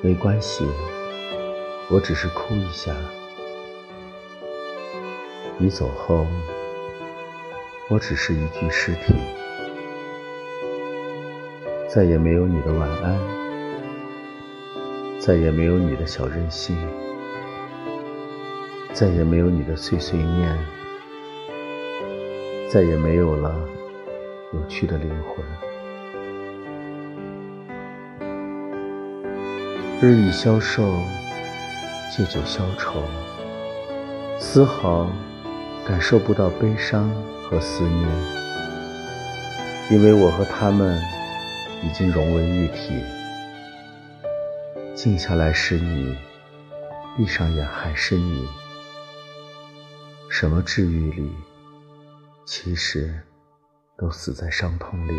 没关系我只是哭一下。你走后我只是一具尸体。再也没有你的晚安再也没有你的小任性再也没有你的碎碎念再也没有了有趣的灵魂。日益消瘦，借酒消愁，丝毫感受不到悲伤和思念，因为我和他们已经融为一体。静下来是你，闭上眼还是你，什么治愈里，其实都死在伤痛里。